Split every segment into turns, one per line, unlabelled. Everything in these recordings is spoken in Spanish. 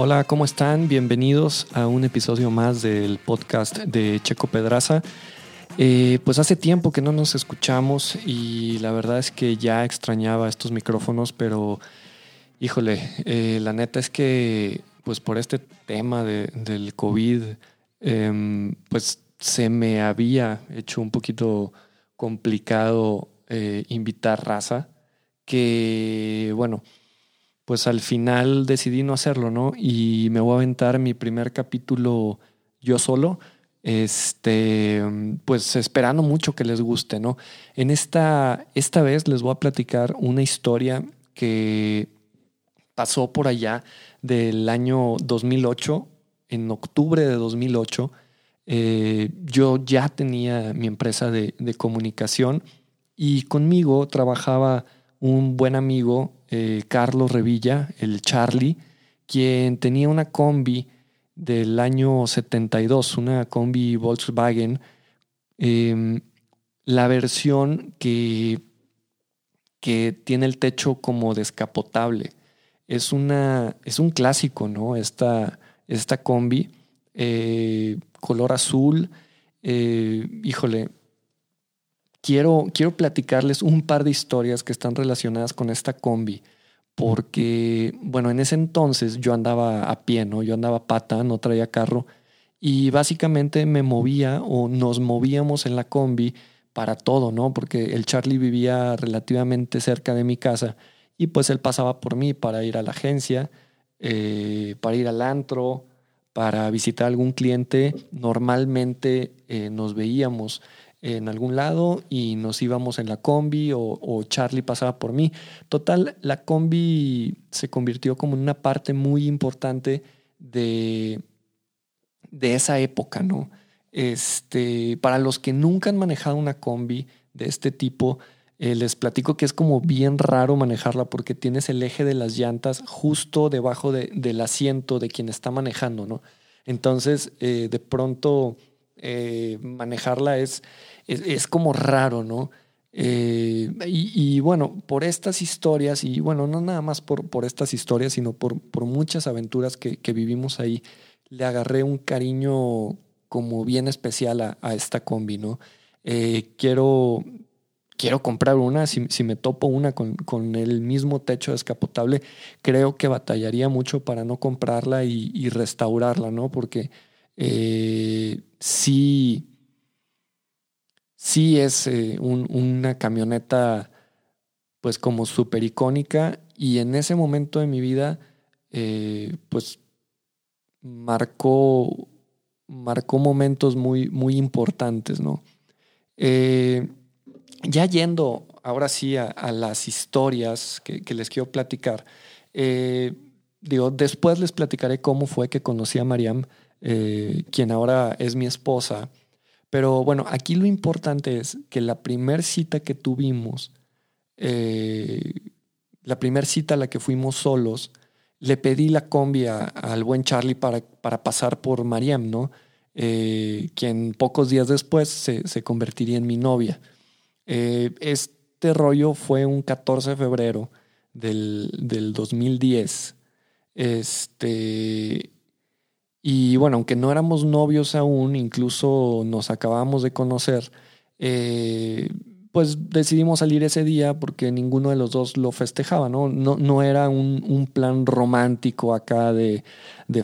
Hola, ¿cómo están? Bienvenidos a un episodio más del podcast de Checo Pedraza. Eh, pues hace tiempo que no nos escuchamos y la verdad es que ya extrañaba estos micrófonos, pero híjole, eh, la neta es que pues por este tema del COVID, em, pues se me había hecho un poquito complicado eh, invitar raza, que bueno, pues al final decidí no hacerlo, ¿no? Y me voy a aventar mi primer capítulo yo solo, este, pues esperando mucho que les guste, ¿no? En esta, esta vez les voy a platicar una historia que pasó por allá del año 2008, en octubre de 2008. Eh, yo ya tenía mi empresa de, de comunicación y conmigo trabajaba un buen amigo eh, Carlos Revilla, el Charlie, quien tenía una combi del año 72, una combi Volkswagen, em, la versión que, que tiene el techo como descapotable. Es, una, es un clásico, ¿no? Esta, esta combi, eh, color azul, eh, híjole, quiero, quiero platicarles un par de historias que están relacionadas con esta combi. Porque, bueno, en ese entonces yo andaba a pie, ¿no? Yo andaba pata, no traía carro. Y básicamente me movía o nos movíamos en la combi para todo, ¿no? Porque el Charlie vivía relativamente cerca de mi casa y pues él pasaba por mí para ir a la agencia, eh, para ir al antro, para visitar a algún cliente. Normalmente eh, nos veíamos en algún lado y nos íbamos en la combi o, Charlie pasaba por mí. Total, la combi se convirtió como en una parte muy importante de, de esa época, ¿no? Este, para los que nunca han manejado una combi de este tipo, eh, les platico que es como bien raro manejarla porque tienes el eje de las llantas justo debajo del asiento de quien está manejando, ¿no? Entonces, eh, de pronto eh, manejarla es, es, como raro, ¿no? Eh, y, bueno, por estas historias, y bueno, no nada más por, por estas historias, sino por, por muchas aventuras que, vivimos ahí, le agarré un cariño como bien especial a, esta combi, ¿no? Eh, quiero, quiero comprar una, si, me topo una con, con, el mismo techo descapotable, creo que batallaría mucho para no comprarla y, restaurarla, ¿no? Porque eh, sí, sí es eh, una camioneta pues como súper icónica y en ese momento de mi vida eh, pues marcó, marcó momentos muy, muy importantes, ¿no? ya yendo ahora sí a, las historias que, les quiero platicar, digo, después les platicaré cómo fue que conocí a Mariam eh, quien ahora es mi esposa. Pero bueno, aquí lo importante es que la primer cita que tuvimos, eh, la primer cita a la que fuimos solos, le pedí la combi al buen Charlie para, para, pasar por Mariam, ¿no? Eh, quien pocos días después se, se convertiría en mi novia. este rollo fue un 14 de febrero del, del 2010. Este, y bueno, aunque no éramos novios aún, incluso nos acabamos de conocer, eh, pues decidimos salir ese día porque ninguno de los dos lo festejaba, ¿no? No, no era un, plan romántico acá de,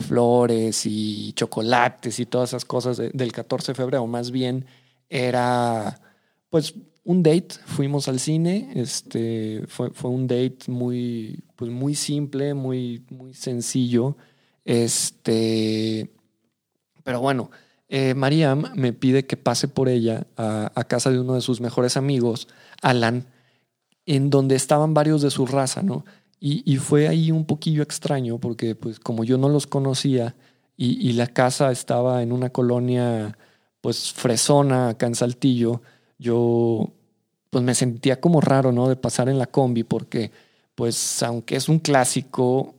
flores y chocolates y todas esas cosas del 14 de febrero, más bien era pues un date, fuimos al cine, este, fue, fue un date muy, pues muy simple, muy, muy sencillo. Este, pero bueno, eh, Mariam me pide que pase por ella a, casa de uno de sus mejores amigos, Alan, en donde estaban varios de su raza, ¿no? Y, fue ahí un poquillo extraño porque pues como yo no los conocía y, la casa estaba en una colonia pues fresona acá en Saltillo, yo pues me sentía como raro, ¿no? De pasar en la combi porque pues aunque es un clásico,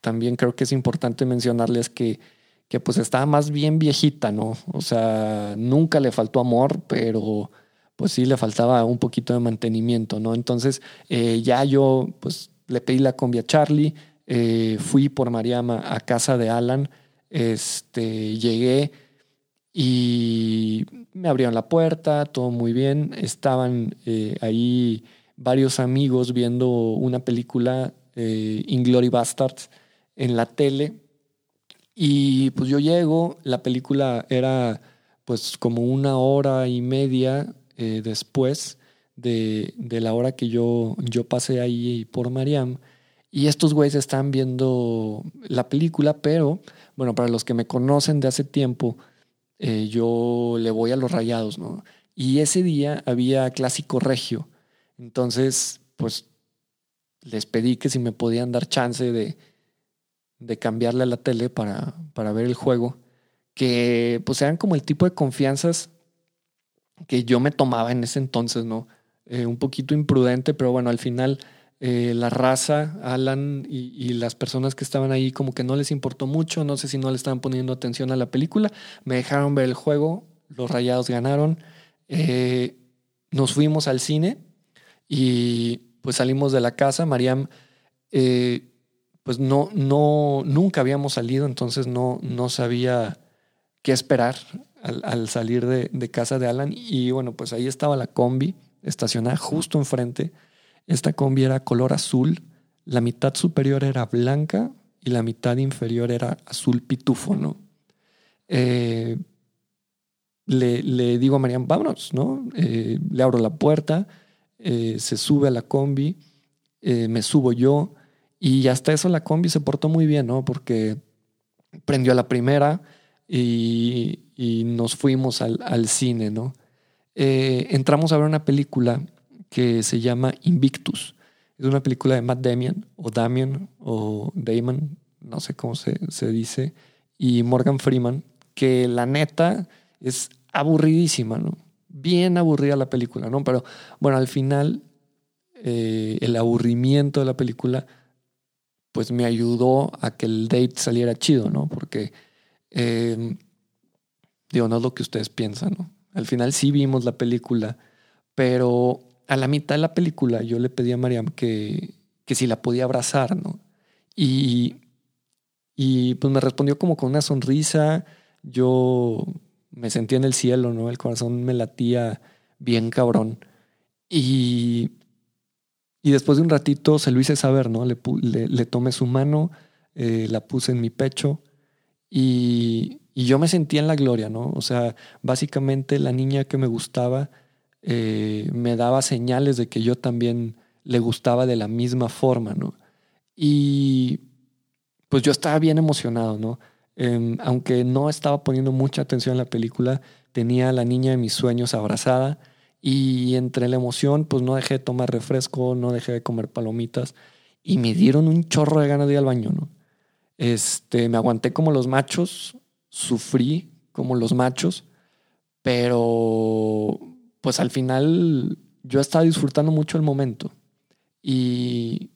también creo que es importante mencionarles que, que pues estaba más bien viejita, ¿no? O sea, nunca le faltó amor, pero pues sí le faltaba un poquito de mantenimiento, ¿no? Entonces eh, ya yo pues le pedí la combi a Charlie, eh, fui por Mariama a casa de Alan, este, llegué y me abrieron la puerta, todo muy bien, estaban eh, ahí varios amigos viendo una película, eh, Inglory Bastards, en la tele. Y pues yo llego, la película era pues como una hora y media eh, después de, la hora que yo, yo pasé ahí por Mariam. Y estos güeyes están viendo la película, pero bueno, para los que me conocen de hace tiempo, eh, yo le voy a los rayados, ¿no? Y ese día había clásico regio. Entonces, pues les pedí que si me podían dar chance de, de cambiarle a la tele para, para ver el juego, que pues eran como el tipo de confianzas que yo me tomaba en ese entonces, ¿no? Eh, un poquito imprudente, pero bueno, al final eh, la raza, Alan y, las personas que estaban ahí como que no les importó mucho, no sé si no le estaban poniendo atención a la película, me dejaron ver el juego, los rayados ganaron, eh, nos fuimos al cine y pues salimos de la casa, Mariam, pues no, no, nunca habíamos salido, entonces no, no sabía qué esperar al, salir de, casa de Alan. Y bueno, pues ahí estaba la combi estacionada justo enfrente. Esta combi era color azul, la mitad superior era blanca y la mitad inferior era azul pitufo, ¿no? Eh, le, digo a Mariam, vámonos, ¿no? Eh, le abro la puerta, eh, se sube a la combi, me subo yo y hasta eso la combi se portó muy bien, ¿no? Porque prendió a la primera, y, nos fuimos al, cine, ¿no? Entramos a ver una película que se llama Invictus. Es una película de Matt Damien, o Damien, o Damon, no sé cómo se, dice, y Morgan Freeman, que la neta es aburridísima, ¿no? Bien aburrida la película, ¿no? Pero bueno, al final eh, el aburrimiento de la película pues me ayudó a que el date saliera chido, ¿no? Porque eh, digo, no es lo que ustedes piensan, ¿no? Al final sí vimos la película, pero a la mitad de la película yo le pedí a Mariam que, que si la podía abrazar, ¿no? Y, y pues me respondió como con una sonrisa, yo me sentía en el cielo, ¿no? El corazón me latía bien cabrón. Y, y después de un ratito se lo hice saber, ¿no? Le, le, tomé su mano, eh, la puse en mi pecho y, yo me sentía en la gloria, ¿no? O sea, básicamente la niña que me gustaba eh, me daba señales de que yo también le gustaba de la misma forma, ¿no? Y pues yo estaba bien emocionado, ¿no? Em, aunque no estaba poniendo mucha atención en la película, tenía a la niña de mis sueños abrazada y entre la emoción, pues no dejé de tomar refresco, no dejé de comer palomitas y me dieron un chorro de ganas de ir al baño, ¿no? Este, me aguanté como los machos, sufrí como los machos, pero pues al final yo estaba disfrutando mucho el momento y,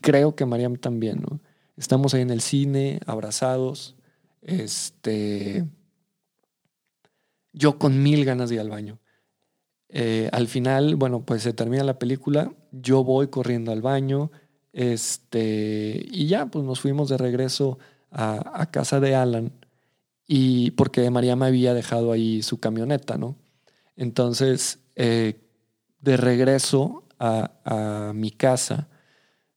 creo que Mariam también, ¿no? Estamos ahí en el cine, abrazados, este, yo con mil ganas de ir al baño. Eh, al final, bueno, pues se termina la película, yo voy corriendo al baño, este, y ya, pues nos fuimos de regreso a, casa de Alan y porque María me había dejado ahí su camioneta, ¿no? Entonces, eh, de regreso a, mi casa,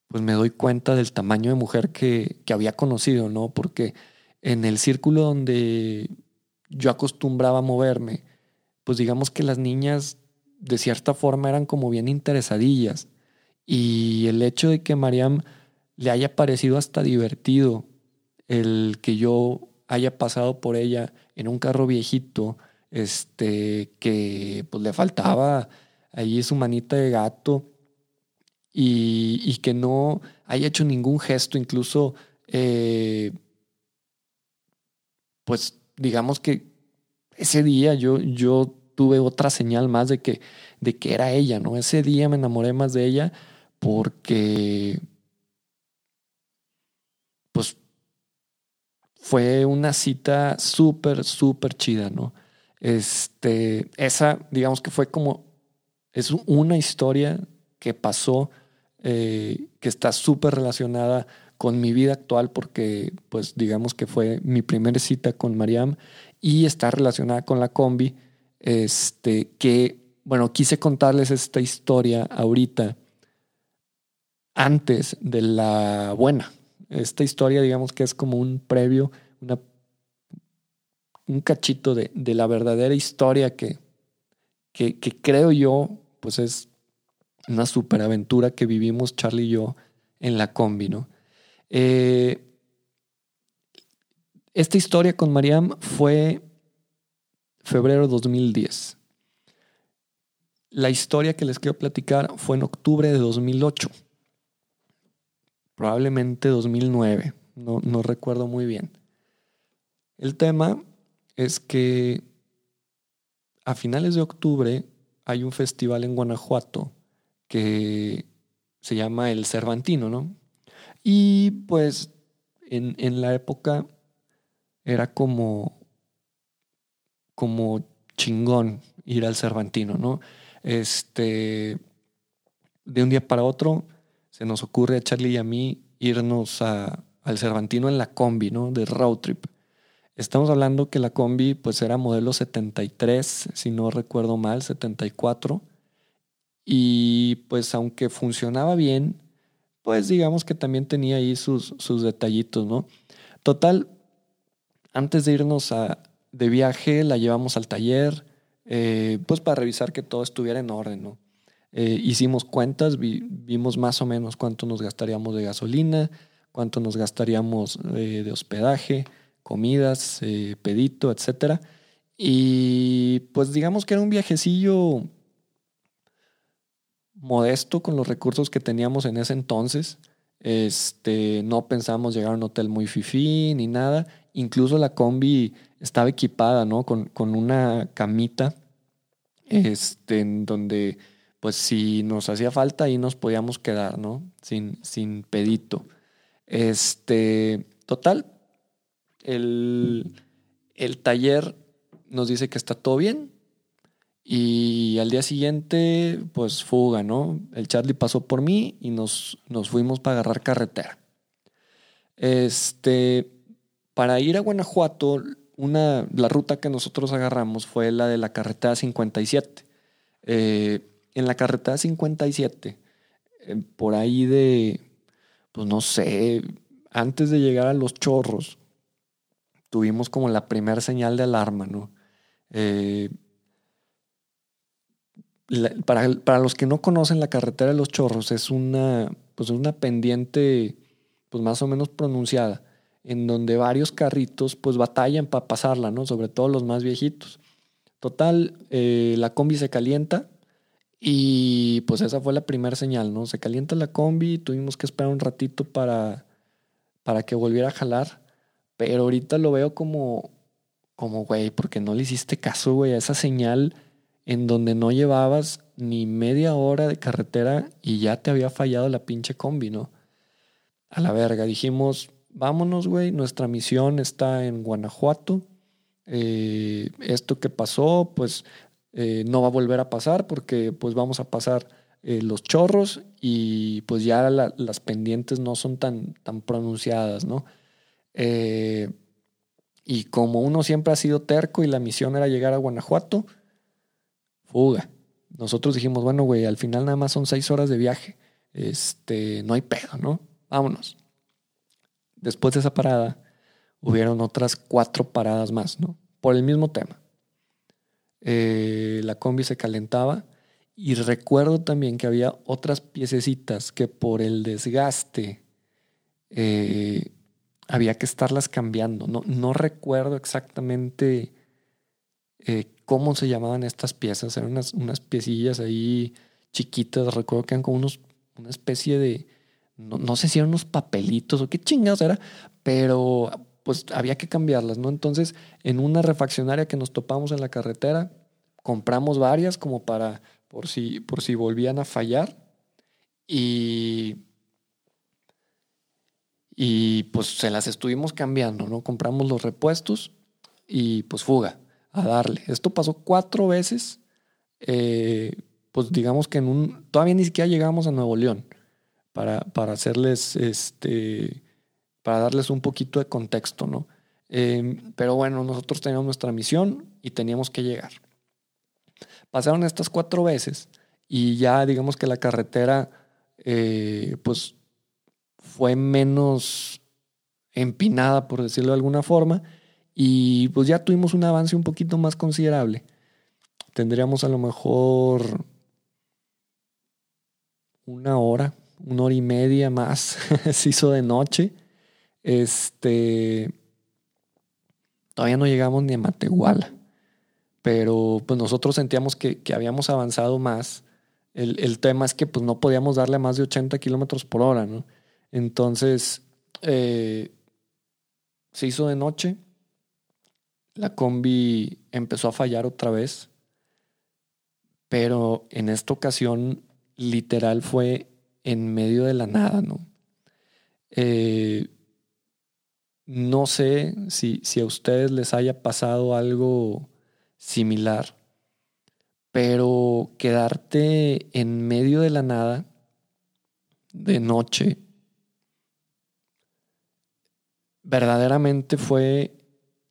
pues me doy cuenta del tamaño de mujer que, que había conocido, ¿no? Porque en el círculo donde yo acostumbraba moverme, pues digamos que las niñas de cierta forma eran como bien interesadillas. Y el hecho de que Mariam le haya parecido hasta divertido el que yo haya pasado por ella en un carro viejito, este, que pues le faltaba ahí su manita de gato y, que no haya hecho ningún gesto, incluso, eh, pues digamos que ese día yo, yo tuve otra señal más de que, de que era ella, ¿no? Ese día me enamoré más de ella porque pues fue una cita súper, súper chida, ¿no? Este, esa, digamos que fue como, es una historia que pasó, eh, que está súper relacionada con mi vida actual porque pues digamos que fue mi primera cita con Mariam y está relacionada con la combi, este, que bueno, quise contarles esta historia ahorita antes de la buena. Esta historia digamos que es como un previo, una, un cachito de, de la verdadera historia que, que, creo yo pues es una superaventura que vivimos Charlie y yo en la combi. Eh, esta historia con Mariam fue febrero de 2010. La historia que les quiero platicar fue en octubre de 2008, probablemente 2009, no, no recuerdo muy bien. El tema es que a finales de octubre hay un festival en Guanajuato que se llama el Cervantino, ¿no? Y pues en, en la época era como, como chingón ir al Cervantino, ¿no? Este, de un día para otro se nos ocurre a Charlie y a mí irnos a, al Cervantino en la combi, ¿no? De road trip. Estamos hablando que la combi pues era modelo 73, si no recuerdo mal, 74 y pues aunque funcionaba bien, pues digamos que también tenía ahí sus, sus detallitos, ¿no? Total, antes de irnos a, de viaje, la llevamos al taller, eh, pues para revisar que todo estuviera en orden, ¿no? Eh, hicimos cuentas, vimos más o menos cuánto nos gastaríamos de gasolina, cuánto nos gastaríamos eh, de hospedaje, comidas, pedito, etc. Y pues digamos que era un viajecillo modesto con los recursos que teníamos en ese entonces. Este, no pensamos llegar a un hotel muy fifí ni nada. Incluso la combi estaba equipada, ¿no? Con, con una camita, este, en donde, pues si nos hacía falta, ahí nos podíamos quedar, ¿no? Sin, sin pedito. Este, total, el, el taller nos dice que está todo bien, y al día siguiente, pues fuga, ¿no? El Charlie pasó por mí y nos, nos fuimos para agarrar carretera. Este, para ir a Guanajuato, una, la ruta que nosotros agarramos fue la de la carretera 57. Eh, en la carretera 57, eh, por ahí de, pues no sé, antes de llegar a los chorros, tuvimos como la primera señal de alarma, ¿no? Eh, para, los que no conocen la carretera de los chorros, es una, pues una pendiente pues más o menos pronunciada, en donde varios carritos pues batallan para pasarla, ¿no? Sobre todo los más viejitos. Total, eh, la combi se calienta y pues esa fue la primera señal, ¿no? Se calienta la combi, tuvimos que esperar un ratito para, para que volviera a jalar, pero ahorita lo veo como, como, güey, porque no le hiciste caso, güey, a esa señal en donde no llevabas ni media hora de carretera y ya te había fallado la pinche combi, ¿no? A la verga, dijimos, vámonos, güey, nuestra misión está en Guanajuato. Eh, esto que pasó, pues eh, no va a volver a pasar porque pues vamos a pasar eh, los chorros y pues ya las pendientes no son tan, tan pronunciadas, ¿no? Y como uno siempre ha sido terco y la misión era llegar a Guanajuato, fuga. Nosotros dijimos, bueno, güey, al final nada más son seis horas de viaje. Este, no hay pedo, ¿no? Vámonos. Después de esa parada, hubieron otras cuatro paradas más, ¿no? Por el mismo tema. Eh, la combi se calentaba y recuerdo también que había otras piececitas que por el desgaste eh, había que estarlas cambiando. No, no recuerdo exactamente eh, cómo se llamaban estas piezas. Eran unas, unas piecillas ahí chiquitas. Recuerdo que eran como unos, una especie de, no, sé si eran unos papelitos o qué chingados era, pero pues había que cambiarlas, ¿no? Entonces, en una refaccionaria que nos topamos en la carretera, compramos varias como para, por si, por si volvían a fallar. Y, y pues se las estuvimos cambiando, ¿no? Compramos los repuestos y pues fuga a darle. Esto pasó cuatro veces, eh, pues digamos que en un, todavía ni siquiera llegamos a Nuevo León para, para hacerles este, para darles un poquito de contexto, ¿no? Em, pero bueno, nosotros teníamos nuestra misión y teníamos que llegar. Pasaron estas cuatro veces y ya digamos que la carretera eh, pues fue menos empinada, por decirlo de alguna forma, y pues ya tuvimos un avance un poquito más considerable. Tendríamos a lo mejor una hora, una hora y media más. Se hizo de noche. Este. Todavía no llegamos ni a Matehuala. Pero pues nosotros sentíamos que, habíamos avanzado más. El, tema es que pues no podíamos darle más de 80 kilómetros por hora, ¿no? Entonces, eh, se hizo de noche. La combi empezó a fallar otra vez. Pero en esta ocasión, literal, fue en medio de la nada, ¿no? Eh, no sé si, si a ustedes les haya pasado algo similar, pero quedarte en medio de la nada, de noche, verdaderamente fue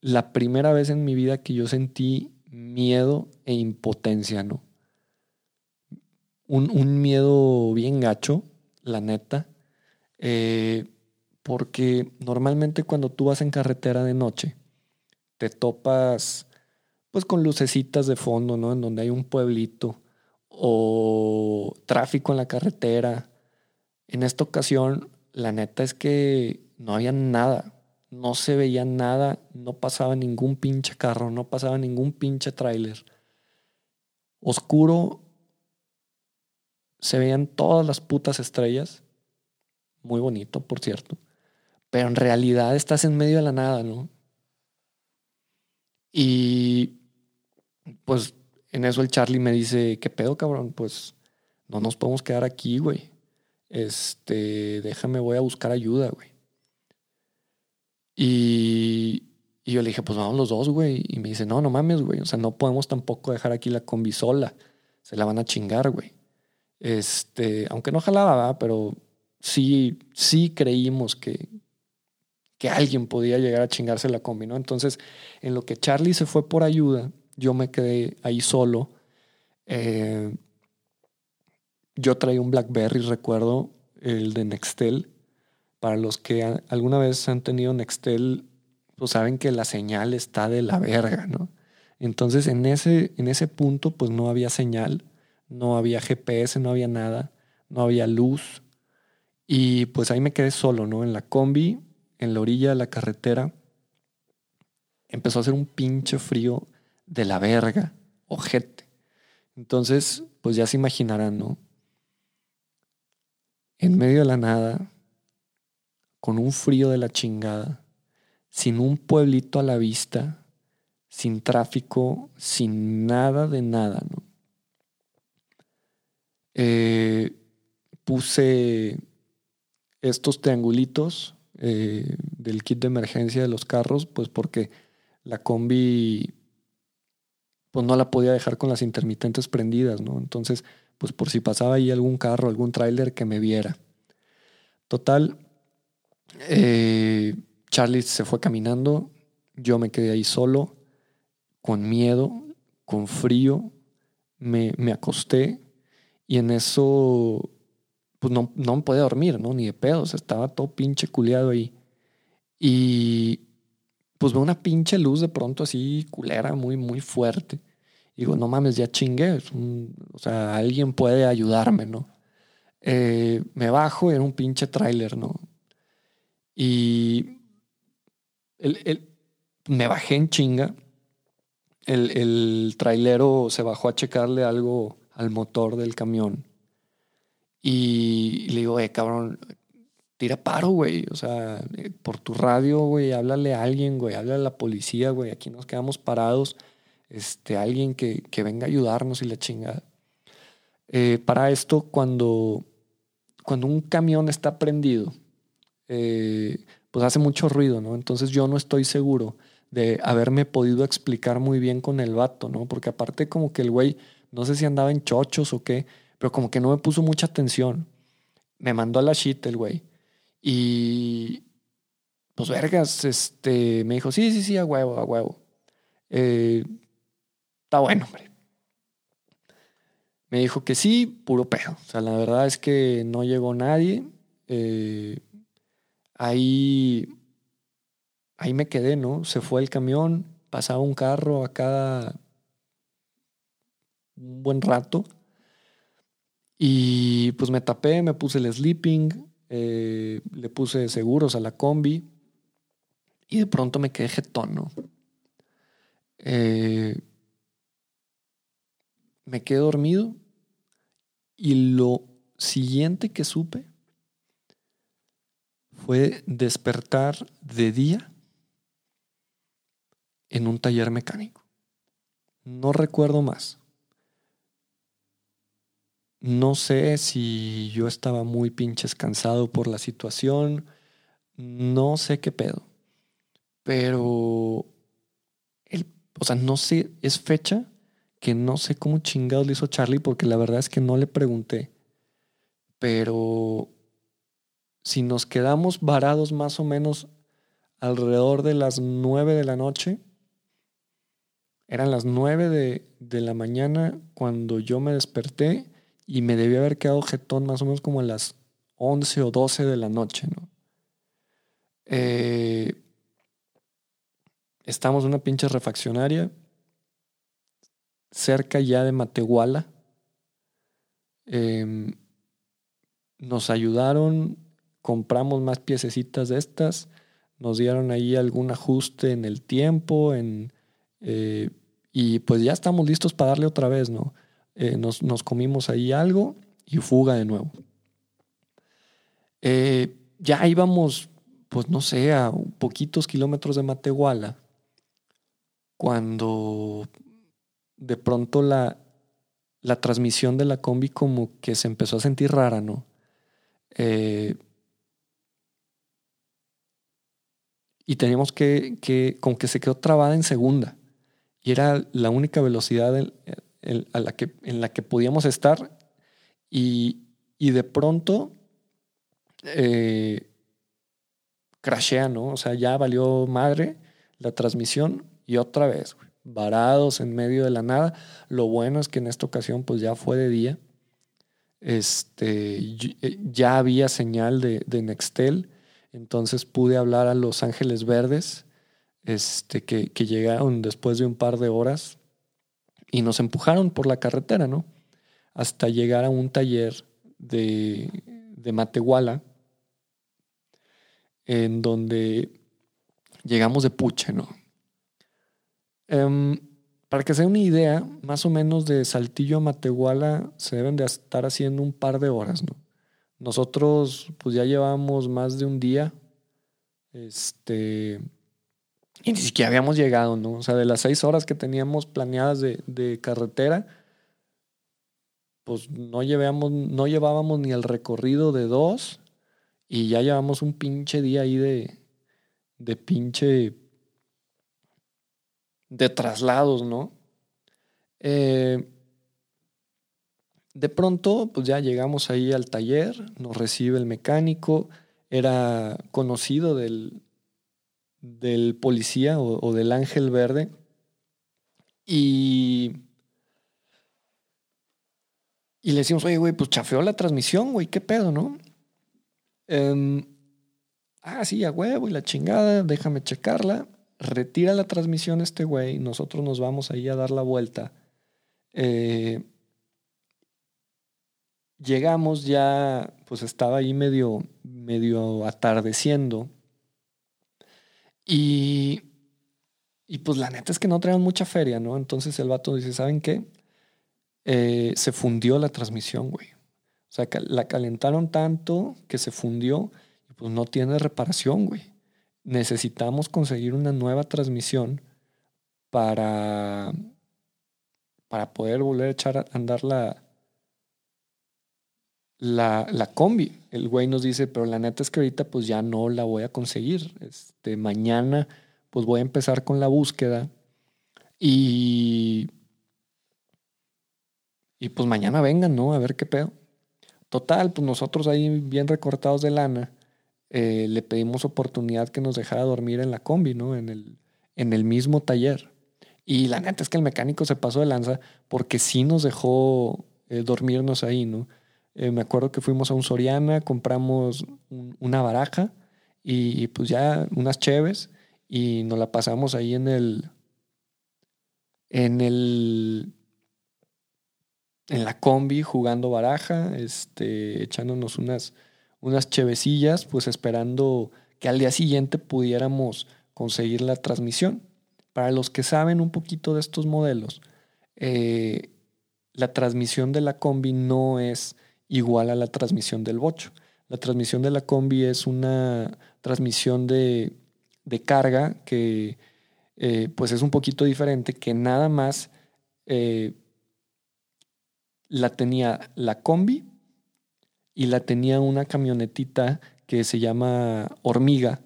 la primera vez en mi vida que yo sentí miedo e impotencia, ¿no? Un, miedo bien gacho, la neta, eh, porque normalmente cuando tú vas en carretera de noche, te topas pues con lucecitas de fondo, ¿no? En donde hay un pueblito o tráfico en la carretera. En esta ocasión, la neta es que no había nada no se veía nada, no pasaba ningún pinche carro, no pasaba ningún pinche tráiler. Oscuro, se veían todas las putas estrellas. Muy bonito, por cierto. Pero en realidad estás en medio de la nada, ¿no? Y pues en eso el Charlie me dice, ¿qué pedo, cabrón? Pues no nos podemos quedar aquí, güey. Este, déjame, voy a buscar ayuda, güey. Y, yo le dije, pues vamos los dos, güey. Y me dice, no, no mames, güey. O sea, no podemos tampoco dejar aquí la combi sola. Se la van a chingar, güey. Este, aunque no jalaba, pero sí, sí creímos que, que alguien podía llegar a chingarse la combi, ¿no? Entonces, en lo que Charlie se fue por ayuda, yo me quedé ahí solo. Eh, yo traía un Blackberry, recuerdo, el de Nextel. Para los que alguna vez han tenido Nextel, pues saben que la señal está de la verga, ¿no? Entonces en ese, en ese punto pues no había señal, no había GPS, no había nada, no había luz. Y pues ahí me quedé solo, ¿no? En la combi, en la orilla de la carretera. Empezó a hacer un pinche frío de la verga, ojete. Entonces, pues ya se imaginarán, ¿no? En medio de la nada, con un frío de la chingada, sin un pueblito a la vista, sin tráfico, sin nada de nada, ¿no? Eh, puse estos triangulitos eh, del kit de emergencia de los carros, pues porque la combi pues no la podía dejar con las intermitentes prendidas, ¿no? Entonces, pues por si pasaba ahí algún carro, algún tráiler que me viera. Total, eh, Charlie se fue caminando, yo me quedé ahí solo, con miedo, con frío, me, acosté y en eso pues no, no me podía dormir, ¿no? Ni de pedos, estaba todo pinche culeado ahí. Y pues veo una pinche luz de pronto así culera, muy, muy fuerte. Y digo, no mames, ya chingué, o sea, alguien puede ayudarme, ¿no? Eh, me bajo, era un pinche tráiler, ¿no? Y me bajé en chinga. El, el trailero se bajó a checarle algo al motor del camión. Y le digo, eh, cabrón, tira paro, güey. O sea, por tu radio, güey, háblale a alguien, güey, háblale a la policía, güey. Aquí nos quedamos parados. Este, alguien que, que venga a ayudarnos y la chingada. Eh, para esto, cuando, cuando un camión está prendido, eh, pues hace mucho ruido, ¿no? Entonces yo no estoy seguro de haberme podido explicar muy bien con el vato, ¿no? Porque aparte como que el güey, no sé si andaba en chochos o qué, pero como que no me puso mucha atención. Me mandó a la shit el güey. Y, pues vergas, este, me dijo, sí, sí, sí, a huevo, a huevo. Eh, está bueno, hombre. Me dijo que sí, puro pedo. O sea, la verdad es que no llegó nadie. Eh, ahí, ahí me quedé, ¿no? Se fue el camión, pasaba un carro a cada un buen rato. Y pues me tapé, me puse el sleeping, eh, le puse seguros a la combi y de pronto me quedé jetón, ¿no? Eh, me quedé dormido y lo siguiente que supe fue despertar de día en un taller mecánico. No recuerdo más. No sé si yo estaba muy pinches cansado por la situación. No sé qué pedo. Pero, el, o sea, no sé, es fecha que no sé cómo chingados le hizo Charlie porque la verdad es que no le pregunté. Pero si nos quedamos varados más o menos alrededor de las nueve de la noche, eran las nueve de, de la mañana cuando yo me desperté y me debía haber quedado jetón más o menos como a las 11 o 12 de la noche, ¿no? Eh, estamos en una pinche refaccionaria cerca ya de Matehuala. Em, nos ayudaron, compramos más piececitas de estas, nos dieron ahí algún ajuste en el tiempo, en, eh, y pues ya estamos listos para darle otra vez, ¿no? Eh, nos, comimos ahí algo y fuga de nuevo. Eh, ya íbamos, pues no sé, a poquitos kilómetros de Matehuala, cuando de pronto la, la transmisión de la combi como que se empezó a sentir rara, ¿no? Y teníamos que, que, como que se quedó trabada en segunda. Y era la única velocidad en, la, que, en la que podíamos estar y, de pronto eh, crashea, ¿no? O sea, ya valió madre la transmisión y otra vez, varados en medio de la nada. Lo bueno es que en esta ocasión pues ya fue de día. Este, eh, ya había señal de, de Nextel, entonces pude hablar a Los Ángeles Verdes, este, que, llegaron después de un par de horas y nos empujaron por la carretera, ¿no? Hasta llegar a un taller de, Matehuala, en donde llegamos de puche, ¿no? Em, para que se una idea, más o menos de Saltillo a Matehuala se deben de estar haciendo un par de horas, ¿no? Nosotros pues ya llevamos más de un día este, y ni siquiera habíamos llegado, ¿no? O sea, de las seis horas que teníamos planeadas de, carretera, pues no, llevábamos, no llevábamos ni el recorrido de dos y ya llevamos un pinche día ahí de, de pinche de traslados, ¿no? Eh, de pronto, pues ya llegamos ahí al taller, nos recibe el mecánico, era conocido del, del policía o, del ángel verde. Y, y le decimos, oye, güey, pues chafeó la transmisión, güey, qué pedo, ¿no? Em, ah, sí, a huevo y la chingada, déjame checarla. Retira la transmisión este güey, nosotros nos vamos ahí a dar la vuelta. Eh, llegamos ya, pues estaba ahí medio, medio atardeciendo. Y, y pues la neta es que no traían mucha feria, ¿no? Entonces el vato dice, ¿saben qué? Eh, se fundió la transmisión, güey. O sea, la calentaron tanto que se fundió y pues no tiene reparación, güey. Necesitamos conseguir una nueva transmisión para, para poder volver a echar a andar la, la, la, combi. El güey nos dice, pero la neta es que ahorita pues ya no la voy a conseguir. Este, mañana pues voy a empezar con la búsqueda y, y pues mañana vengan, ¿no? A ver qué pedo. Total, pues nosotros ahí bien recortados de lana, eh, le pedimos oportunidad que nos dejara dormir en la combi, ¿no? En el, en el mismo taller. Y la neta es que el mecánico se pasó de lanza porque sí nos dejó eh, dormirnos ahí, ¿no? Eh, me acuerdo que fuimos a un Soriana, compramos una baraja y, pues ya unas cheves y nos la pasamos ahí en el en el en la combi jugando baraja, este, echándonos unas, unas chevecillas, pues esperando que al día siguiente pudiéramos conseguir la transmisión. Para los que saben un poquito de estos modelos, eh, la transmisión de la combi no es igual a la transmisión del bocho. La transmisión de la combi es una transmisión de, carga que eh, pues es un poquito diferente, que nada más eh, la tenía la combi y la tenía una camionetita que se llama Hormiga,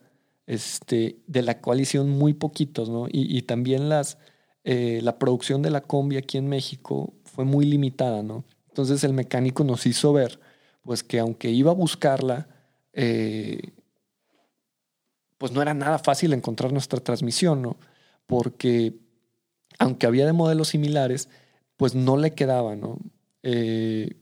este, de la cual hicieron muy poquitos, ¿no? Y, también las, eh, la producción de la combi aquí en México fue muy limitada, ¿no? Entonces el mecánico nos hizo ver, pues que aunque iba a buscarla, eh, pues no era nada fácil encontrar nuestra transmisión, ¿no? Porque aunque había de modelos similares, pues no le quedaba, ¿no? Eh,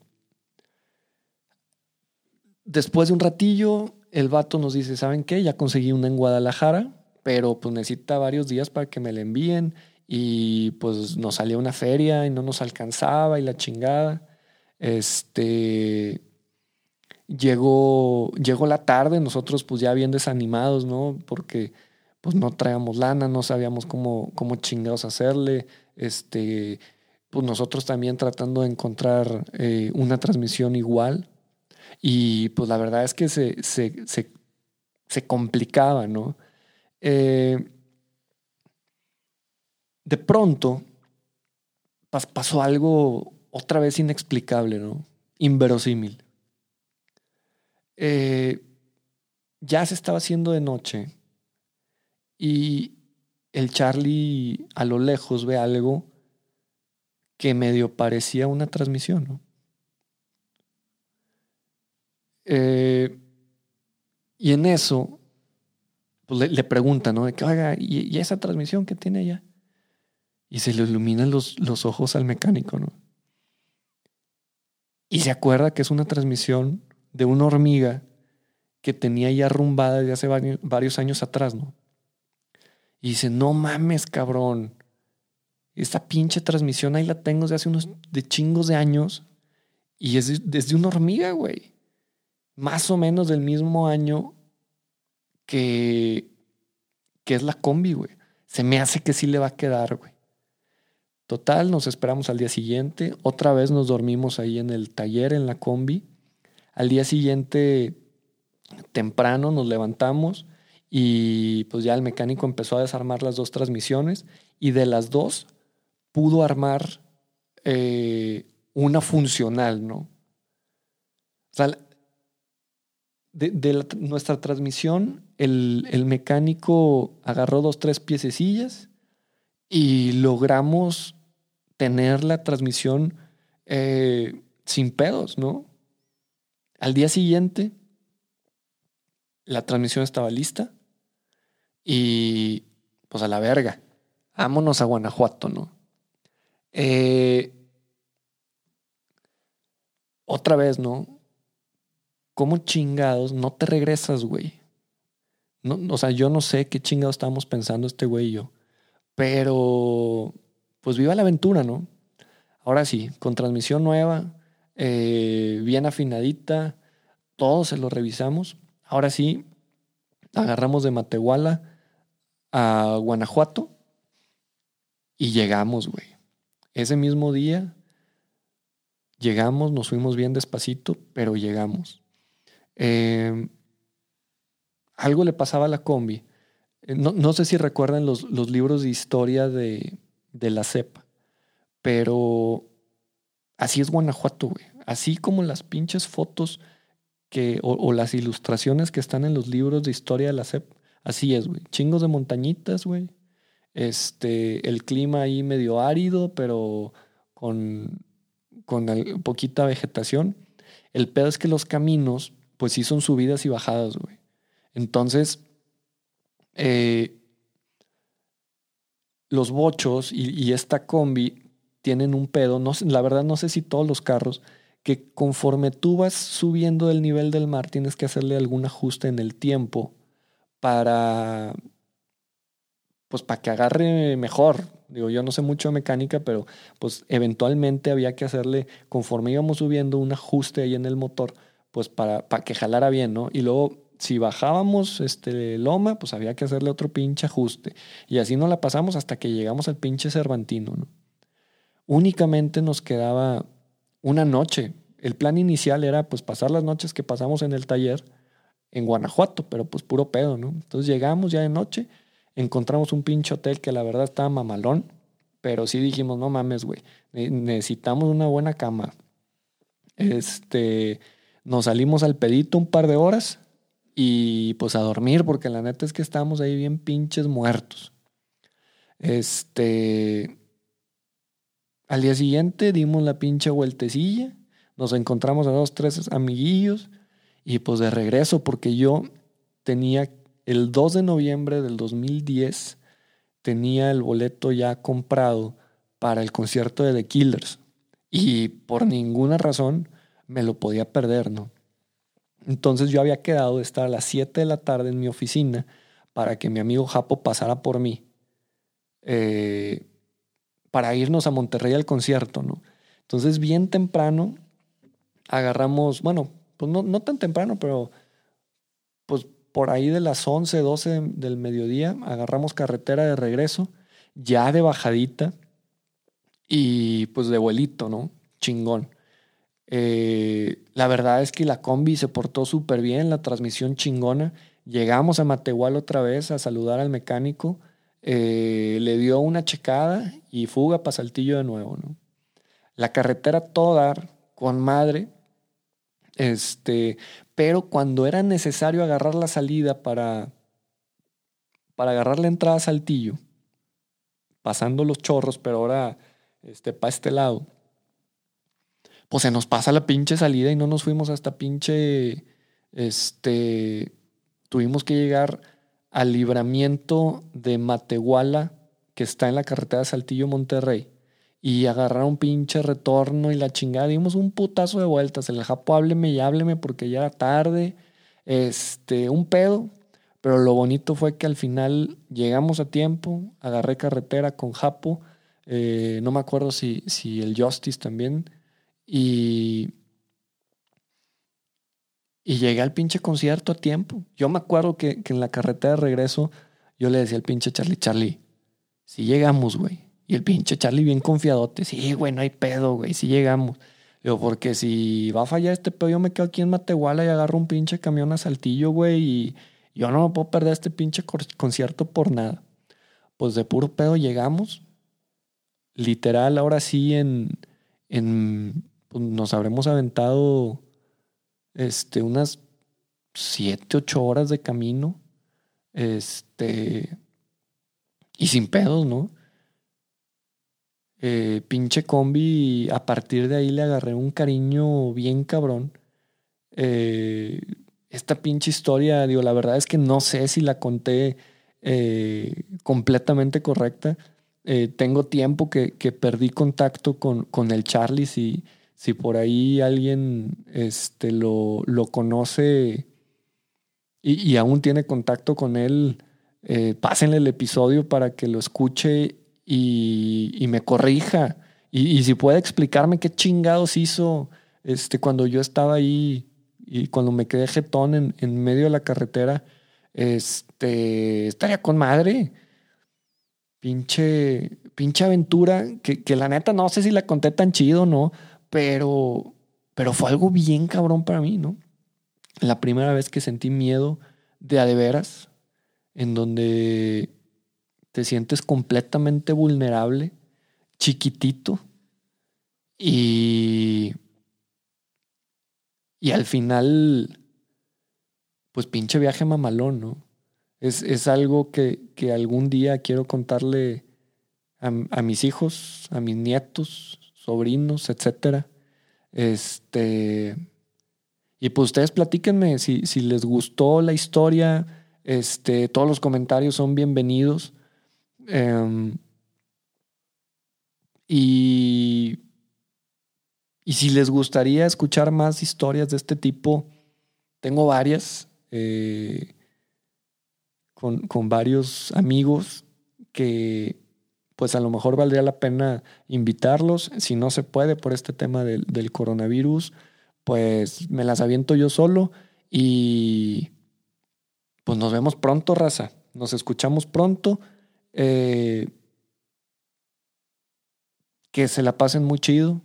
después de un ratillo, el vato nos dice, ¿saben qué? Ya conseguí una en Guadalajara, pero pues necesita varios días para que me la envíen y pues nos salía una feria y no nos alcanzaba y la chingada. Este llegó llegó la tarde, nosotros pues ya bien desanimados, ¿no? Porque pues no traíamos lana, no sabíamos cómo cómo chingados hacerle, este pues nosotros también tratando de encontrar eh, una transmisión igual. Y pues la verdad es que se, se, complicaba, ¿no? Eh, de pronto pasó algo otra vez inexplicable, ¿no? Inverosímil. Eh, ya se estaba haciendo de noche y el Charlie a lo lejos ve algo que medio parecía una transmisión, ¿no? Eh, y en eso, pues le, pregunta, ¿no? De que, oiga, ¿y, esa transmisión que tiene ella? Y se le iluminan los, los ojos al mecánico, ¿no? Y se acuerda que es una transmisión de una hormiga que tenía ya arrumbada desde hace varios años atrás, ¿no? Y dice, no mames, cabrón. Esta pinche transmisión ahí la tengo desde hace unos de chingos de años y es desde una hormiga, güey. Más o menos del mismo año que, que es la combi, güey. Se me hace que sí le va a quedar, güey. Total, nos esperamos al día siguiente. Otra vez nos dormimos ahí en el taller, en la combi. Al día siguiente, temprano, nos levantamos y pues ya el mecánico empezó a desarmar las dos transmisiones y de las dos pudo armar eh, una funcional, ¿no? O sea, de, nuestra transmisión, el, mecánico agarró dos, tres piececillas y logramos tener la transmisión eh, sin pedos, ¿no? Al día siguiente, la transmisión estaba lista y pues a la verga, vámonos a Guanajuato, ¿no? Eh, otra vez, ¿no? ¿Cómo chingados no te regresas, güey? No, o sea, yo no sé qué chingados estábamos pensando este güey y yo. Pero, pues viva la aventura, ¿no? Ahora sí, con transmisión nueva, eh, bien afinadita, todo se lo revisamos. Ahora sí, agarramos de Matehuala a Guanajuato y llegamos, güey. Ese mismo día llegamos, nos fuimos bien despacito, pero llegamos. Em, algo le pasaba a la combi. Eh, no, sé si recuerdan los, los libros de historia de, la CEPA, pero así es Guanajuato, güey. Así como las pinches fotos que, o, o, las ilustraciones que están en los libros de historia de la CEP. Así es, güey. Chingos de montañitas, güey. Este, el clima ahí medio árido, pero con, con poquita vegetación. El pedo es que los caminos, pues sí son subidas y bajadas, güey. Entonces, eh, los bochos y, esta combi tienen un pedo, no, la verdad no sé si todos los carros, que conforme tú vas subiendo del nivel del mar tienes que hacerle algún ajuste en el tiempo para pues para que agarre mejor. Digo, yo no sé mucho de mecánica, pero pues eventualmente había que hacerle, conforme íbamos subiendo, un ajuste ahí en el motor, pues para, para que jalara bien, ¿no? Y luego, si bajábamos este loma, pues había que hacerle otro pinche ajuste. Y así nos la pasamos hasta que llegamos al pinche Cervantino, ¿no? Únicamente nos quedaba una noche. El plan inicial era pues pasar las noches que pasamos en el taller en Guanajuato, pero pues puro pedo, ¿no? Entonces llegamos ya de noche encontramos un pinche hotel que la verdad estaba mamalón, pero sí dijimos, no mames, güey, necesitamos una buena cama. Este, nos salimos al pedito un par de horas y pues a dormir, porque la neta es que estábamos ahí bien pinches muertos. Este, al día siguiente dimos la pinche vueltecilla, nos encontramos a dos, tres amiguillos y pues de regreso, porque yo tenía el 2 de noviembre del 2010 tenía el boleto ya comprado para el concierto de The Killers y por ninguna razón me lo podía perder, ¿no? Entonces yo había quedado de estar a las 7 de la tarde en mi oficina para que mi amigo Japo pasara por mí eh, para irnos a Monterrey al concierto, ¿no? Entonces bien temprano agarramos, bueno, pues no, no tan temprano, pero pues por ahí de las 11, 12 del mediodía, agarramos carretera de regreso, ya de bajadita y pues de vuelito, ¿no? Chingón. Eh, la verdad es que la combi se portó súper bien, la transmisión chingona. Llegamos a Matehual otra vez a saludar al mecánico, eh, le dio una checada y fuga para Saltillo de nuevo, ¿no? La carretera toda con madre, este, pero cuando era necesario agarrar la salida para, para agarrar la entrada a Saltillo, pasando los chorros, pero ahora este, para este lado, pues se nos pasa la pinche salida y no nos fuimos hasta pinche, este, tuvimos que llegar al libramiento de Matehuala, que está en la carretera de Saltillo-Monterrey y agarrar un pinche retorno y la chingada. Dimos un putazo de vueltas. El japo hábleme y hábleme porque ya era tarde. Este, un pedo. Pero lo bonito fue que al final llegamos a tiempo. Agarré carretera con Japo. Eh, no me acuerdo si, si el Justice también. Y, y llegué al pinche concierto a tiempo. Yo me acuerdo que, que en la carretera de regreso yo le decía al pinche Charlie, Charlie, si llegamos, güey y el pinche Charlie bien confiadote. Sí, güey, no hay pedo, güey, si llegamos. Digo, porque si va a fallar este pedo, yo me quedo aquí en Matehuala y agarro un pinche camión a Saltillo, güey, y yo no me puedo perder este pinche concierto por nada. Pues de puro pedo llegamos. Literal, ahora sí en, en pues nos habremos aventado este, unas siete, ocho horas de camino. Este, y sin pedos, ¿no? Eh, pinche combi, a partir de ahí le agarré un cariño bien cabrón. Eh, esta pinche historia, digo, la verdad es que no sé si la conté eh, completamente correcta. tengo tiempo que, perdí contacto con, con, el Charlie. Si, si por ahí alguien este, lo, lo conoce y, y, aún tiene contacto con él, pásenle el episodio para que lo escuche y, me corrija. Y, si puede explicarme qué chingados hizo este, cuando yo estaba ahí y cuando me quedé jetón en, en medio de la carretera, este, estaría con madre. Pinche, pinche aventura que, que, la neta no sé si la conté tan chido, ¿no? Pero, pero fue algo bien cabrón para mí, ¿no? La primera vez que sentí miedo de a de veras, en donde te sientes completamente vulnerable, chiquitito y, y al final, pues pinche viaje mamalón, ¿no? Es, es algo que, que, algún día quiero contarle a, a, mis hijos, a mis nietos, sobrinos, etcétera. Este, Y pues ustedes platíquenme si, si les gustó la historia. Este, todos los comentarios son bienvenidos. Em, y, y si les gustaría escuchar más historias de este tipo, tengo varias eh, con, con varios amigos que pues a lo mejor valdría la pena invitarlos. Si no se puede por este tema del, del coronavirus, pues me las aviento yo solo y pues nos vemos pronto, raza. Nos escuchamos pronto. Eh, que se la pasen muy chido.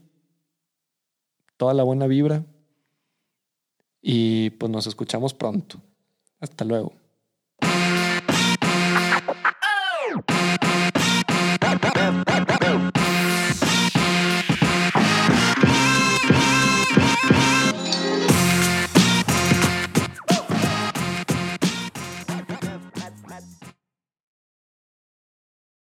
Toda la buena vibra. Y pues nos escuchamos pronto. Hasta luego.